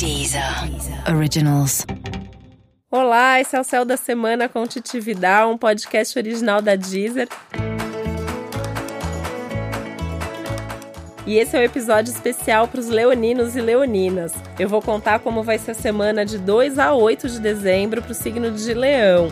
Deezer Originals. Olá, esse é o Céu da Semana com Titividade, um podcast original da Deezer. E esse é um episódio especial para os leoninos e leoninas. Eu vou contar como vai ser a semana de 2 a 8 de dezembro para o signo de Leão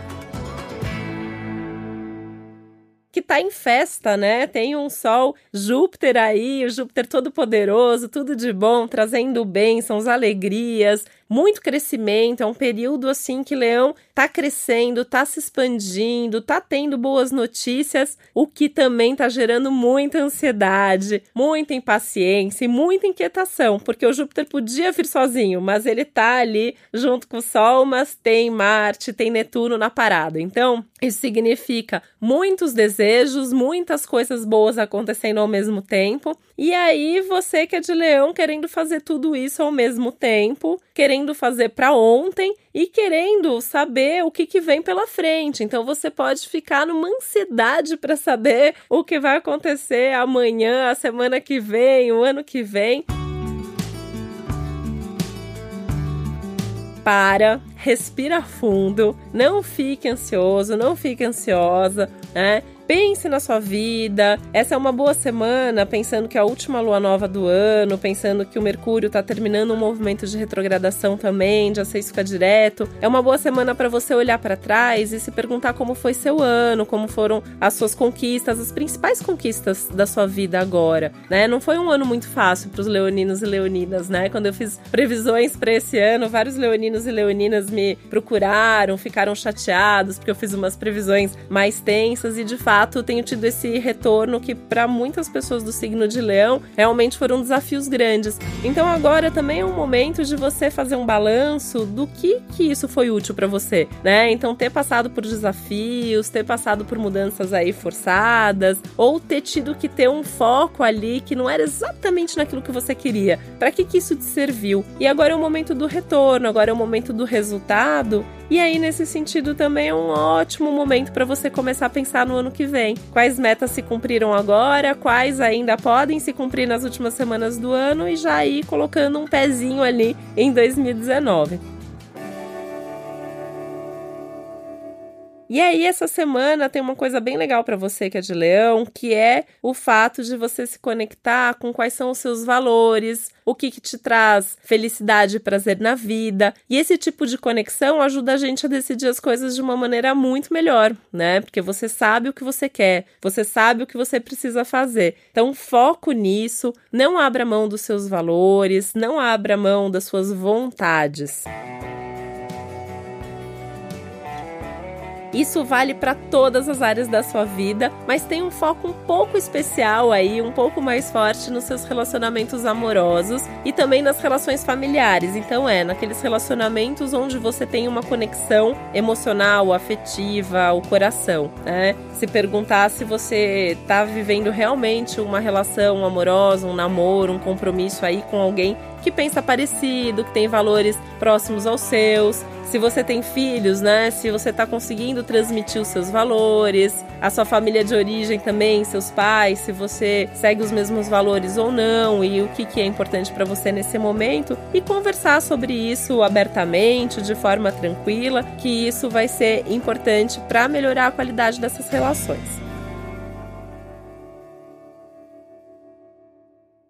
que tá em festa, né? Tem um sol Júpiter aí, o Júpiter todo poderoso, tudo de bom, trazendo bênçãos, alegrias, muito crescimento, é um período assim que Leão tá crescendo, tá se expandindo, tá tendo boas notícias, o que também tá gerando muita ansiedade, muita impaciência e muita inquietação, porque o Júpiter podia vir sozinho, mas ele tá ali junto com o Sol, mas tem Marte, tem Netuno na parada. Então, isso significa muitos desejos, muitas coisas boas acontecendo ao mesmo tempo. E aí, você que é de leão querendo fazer tudo isso ao mesmo tempo, querendo fazer para ontem e querendo saber o que, que vem pela frente. Então, você pode ficar numa ansiedade para saber o que vai acontecer amanhã, a semana que vem, o ano que vem. para, respira fundo, não fique ansioso, não fique ansiosa, né? Pense na sua vida. Essa é uma boa semana, pensando que é a última lua nova do ano, pensando que o Mercúrio está terminando um movimento de retrogradação também, já sei fica direto. É uma boa semana para você olhar para trás e se perguntar como foi seu ano, como foram as suas conquistas, as principais conquistas da sua vida agora, né? Não foi um ano muito fácil para os leoninos e leoninas, né? Quando eu fiz previsões para esse ano, vários leoninos e leoninas me procuraram, ficaram chateados porque eu fiz umas previsões mais tensas e de fato fato, tenho tido esse retorno que para muitas pessoas do signo de Leão realmente foram desafios grandes. Então agora também é um momento de você fazer um balanço do que que isso foi útil para você, né? Então ter passado por desafios, ter passado por mudanças aí forçadas, ou ter tido que ter um foco ali que não era exatamente naquilo que você queria. Para que que isso te serviu? E agora é o momento do retorno, agora é o momento do resultado. E aí nesse sentido também é um ótimo momento para você começar a pensar no ano que vem. Quais metas se cumpriram agora, quais ainda podem se cumprir nas últimas semanas do ano e já ir colocando um pezinho ali em 2019. E aí, essa semana tem uma coisa bem legal para você que é de leão, que é o fato de você se conectar com quais são os seus valores, o que, que te traz felicidade e prazer na vida. E esse tipo de conexão ajuda a gente a decidir as coisas de uma maneira muito melhor, né? Porque você sabe o que você quer, você sabe o que você precisa fazer. Então, foco nisso, não abra mão dos seus valores, não abra mão das suas vontades. Isso vale para todas as áreas da sua vida, mas tem um foco um pouco especial aí, um pouco mais forte nos seus relacionamentos amorosos e também nas relações familiares. Então é naqueles relacionamentos onde você tem uma conexão emocional, afetiva, o coração, né? Se perguntar se você está vivendo realmente uma relação amorosa, um namoro, um compromisso aí com alguém que pensa parecido, que tem valores próximos aos seus. Se você tem filhos, né? Se você está conseguindo transmitir os seus valores, a sua família de origem também, seus pais, se você segue os mesmos valores ou não e o que, que é importante para você nesse momento e conversar sobre isso abertamente, de forma tranquila, que isso vai ser importante para melhorar a qualidade dessas relações.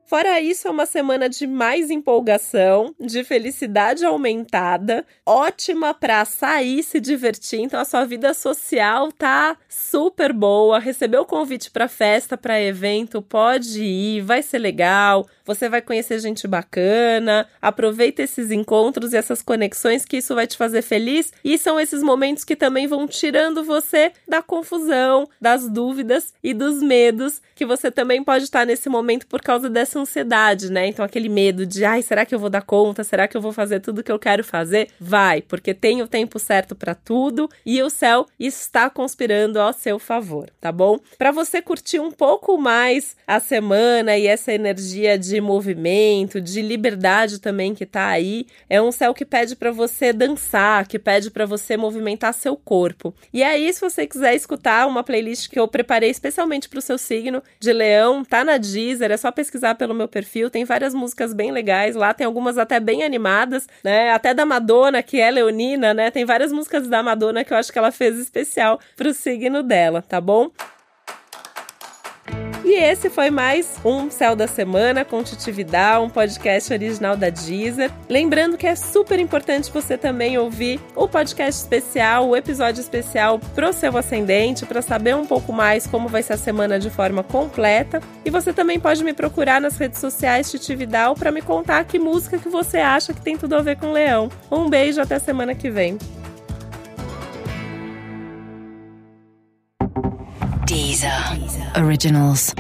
Fora isso, é uma semana de mais empolgação, de felicidade aumentada, ótima para sair, se divertir. Então a sua vida social tá super boa. Recebeu o convite para festa, para evento, pode ir, vai ser legal. Você vai conhecer gente bacana. Aproveita esses encontros e essas conexões que isso vai te fazer feliz. E são esses momentos que também vão tirando você da confusão, das dúvidas e dos medos que você também pode estar nesse momento por causa dessa ansiedade, né? Então, aquele medo de, ai, será que eu vou dar conta? Será que eu vou fazer tudo que eu quero fazer? Vai, porque tem o tempo certo para tudo e o céu está conspirando ao seu favor, tá bom? Para você curtir um pouco mais a semana e essa energia de movimento, de liberdade também que tá aí, é um céu que pede para você dançar, que pede para você movimentar seu corpo. E aí, se você quiser escutar uma playlist que eu preparei especialmente para o seu signo de Leão, tá na Deezer, é só pesquisar pelo pelo meu perfil, tem várias músicas bem legais lá, tem algumas até bem animadas, né? Até da Madonna, que é leonina, né? Tem várias músicas da Madonna que eu acho que ela fez especial pro signo dela, tá bom? E esse foi mais um Céu da Semana com Titividade, um podcast original da Deezer. Lembrando que é super importante você também ouvir o podcast especial, o episódio especial pro seu ascendente, para saber um pouco mais como vai ser a semana de forma completa. E você também pode me procurar nas redes sociais Titividal para me contar que música que você acha que tem tudo a ver com leão. Um beijo até semana que vem. Deezer. Originals.